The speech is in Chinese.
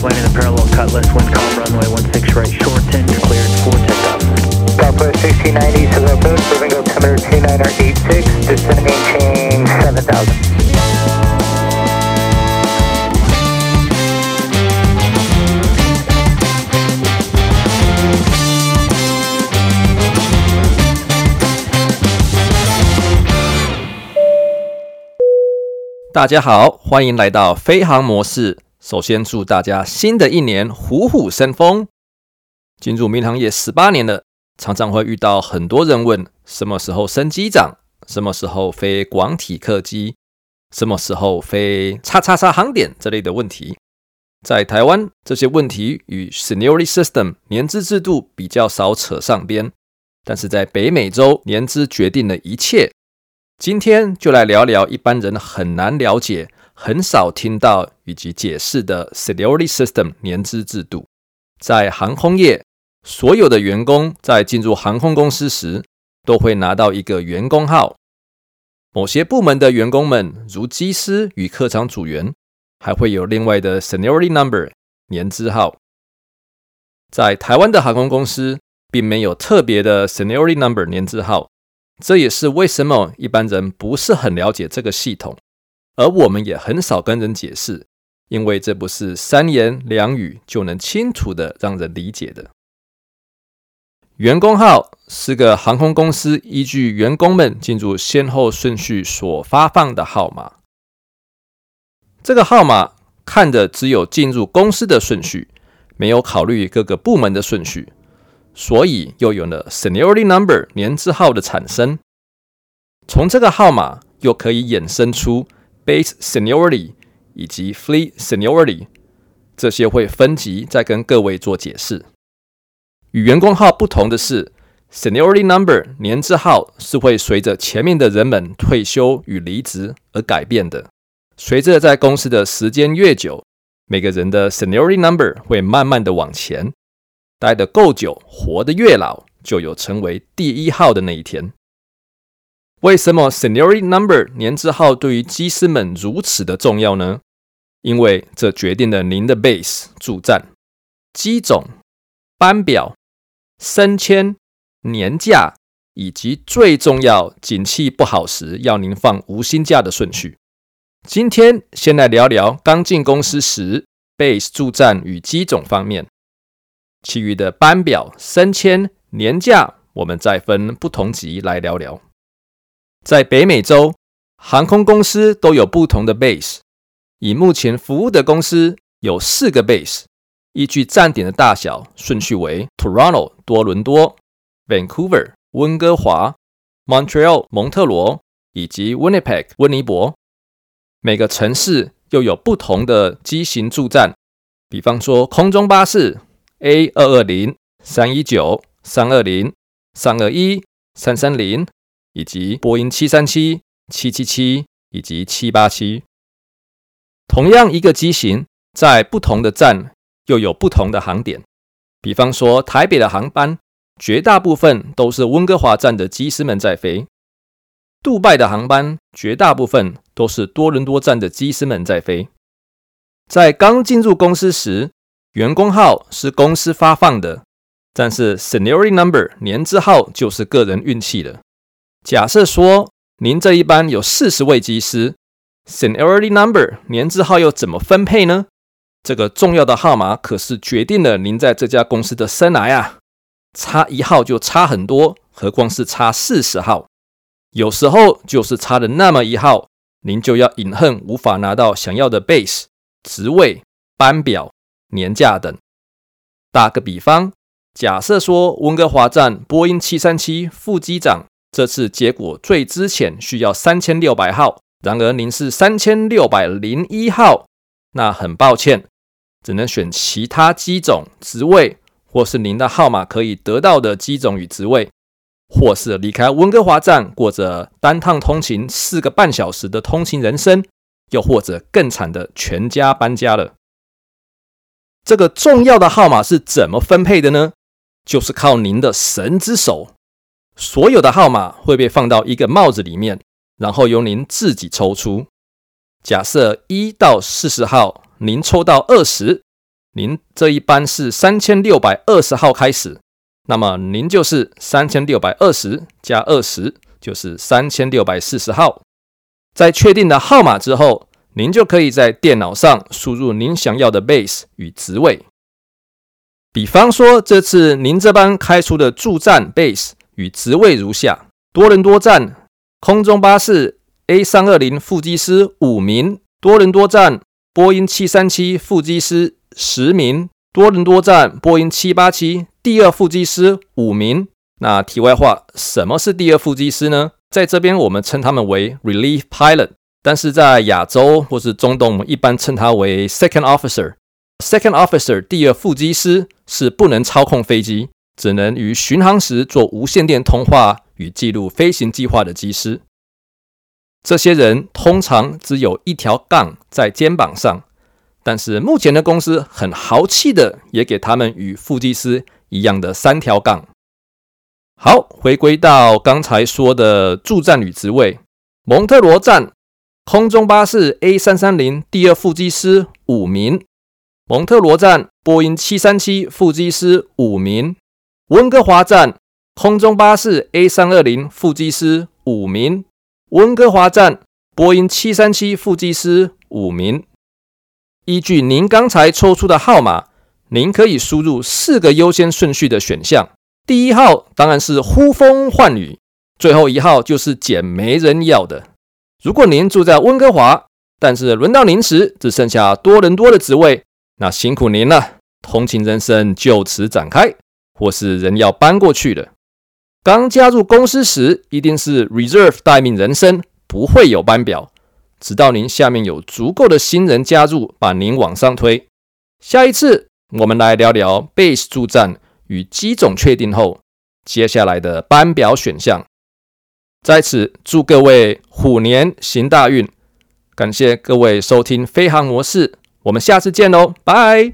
landing the parallel cutlass, wind calm runway 16 right, shorten, you're cleared for takeoff. Southwest 1690 to the approach, moving altimeter 2986, descend maintain 7000.大家好，欢迎来到飞航模式。 首先祝大家新的一年虎虎生风。进入民航业十八年了，常常会遇到很多人问：什么时候升机长？什么时候飞广体客机？什么时候飞叉叉叉航点？这类的问题，在台湾这些问题与 Seniority System 年资制度比较少扯上边，但是在北美洲，年资决定了一切。今天就来聊聊一般人很难了解、很少听到以及解释的 Seniority System 年资制度。在航空业，所有的员工在进入航空公司时，都会拿到一个员工号。某些部门的员工们，如机师与客舱组员，还会有另外的 Seniority Number 年资号。在台湾的航空公司，并没有特别的 Seniority Number 年资号。这也是为什么一般人不是很了解这个系统，而我们也很少跟人解释，因为这不是三言两语就能清楚的让人理解的。员工号是个航空公司依据员工们进入先后顺序所发放的号码。这个号码看着只有进入公司的顺序，没有考虑各个部门的顺序。所以又有了 Seniority Number 年资号的产生。从这个号码又可以衍生出 Base Seniority 以及 Fleet Seniority，这些会分级再跟各位做解释。与员工号不同的是，Seniority Number 年资号是会随着前面的人们退休与离职而改变的。随着在公司的时间越久，每个人的 Seniority Number 会慢慢的往前。待得够久，活得越老，就有成为第一号的那一天。为什么 senior Number 年资号对于机师们如此的重要呢？因为这决定了您的 base 驻站、机种、班表、升迁、年假，以及最重要，景气不好时要您放无薪假的顺序。今天先来聊聊刚进公司时 base 驻站与机种方面。其余的班表、升迁、年假，我们再分不同级来聊聊。在北美洲，航空公司都有不同的 base。以目前服务的公司有四个 base，依据站点的大小顺序为：Toronto 多伦多、Vancouver 温哥华、Montreal 蒙特罗以及 Winnipeg 温尼伯。每个城市又有不同的机型驻站，比方说空中巴士。A 二二零、三一九、三二零、三二一、三三零，以及波音七三七、七七七以及七八七。同样一个机型，在不同的站又有不同的航点。比方说，台北的航班绝大部分都是温哥华站的机师们在飞；杜拜的航班绝大部分都是多伦多站的机师们在飞。在刚进入公司时，员工号是公司发放的，但是 Seniority Number 年资号就是个人运气了。假设说您这一班有四十位机师，Seniority Number 年资号又怎么分配呢？这个重要的号码可是决定了您在这家公司的生涯啊！差一号就差很多，何况是差四十号，有时候就是差了那么一号，您就要饮恨无法拿到想要的 base 职位班表。年假等。打个比方，假设说温哥华站波音七三七副机长这次结果最之前需要三千六百号，然而您是三千六百零一号，那很抱歉，只能选其他机种职位，或是您的号码可以得到的机种与职位，或是离开温哥华站过着单趟通勤四个半小时的通勤人生，又或者更惨的全家搬家了。这个重要的号码是怎么分配的呢？就是靠您的神之手，所有的号码会被放到一个帽子里面，然后由您自己抽出。假设一到四十号，您抽到二十，您这一班是三千六百二十号开始，那么您就是三千六百二十加二十，就是三千六百四十号。在确定的号码之后，您就可以在电脑上输入您想要的 base 与职位。比方说，这次您这班开出的助战 base 与职位如下：多伦多站空中巴士 A 三二零副机师五名，多伦多站波音七三七副机师十名，多伦多站波音七八七第二副机师五名。那题外话，什么是第二副机师呢？在这边我们称他们为 relief pilot，但是在亚洲或是中东，我们一般称他为 second officer。Second officer 第二副机师是不能操控飞机，只能于巡航时做无线电通话与记录飞行计划的机师。这些人通常只有一条杠在肩膀上，但是目前的公司很豪气的也给他们与副机师一样的三条杠。好，回归到刚才说的驻战旅职位，蒙特罗站空中巴士 A 三三零第二副机师五名。蒙特罗站，波音七三七副机师五名；温哥华站，空中巴士 A 三二零副机师五名；温哥华站，波音七三七副机师五名。依据您刚才抽出的号码，您可以输入四个优先顺序的选项。第一号当然是呼风唤雨，最后一号就是捡没人要的。如果您住在温哥华，但是轮到您时只剩下多伦多的职位。那辛苦您了，通勤人生就此展开，或是人要搬过去的。刚加入公司时，一定是 reserve 待命人生，不会有班表，直到您下面有足够的新人加入，把您往上推。下一次我们来聊聊 base 助战与机种确定后，接下来的班表选项。在此祝各位虎年行大运，感谢各位收听飞航模式。我们下次见喽，拜。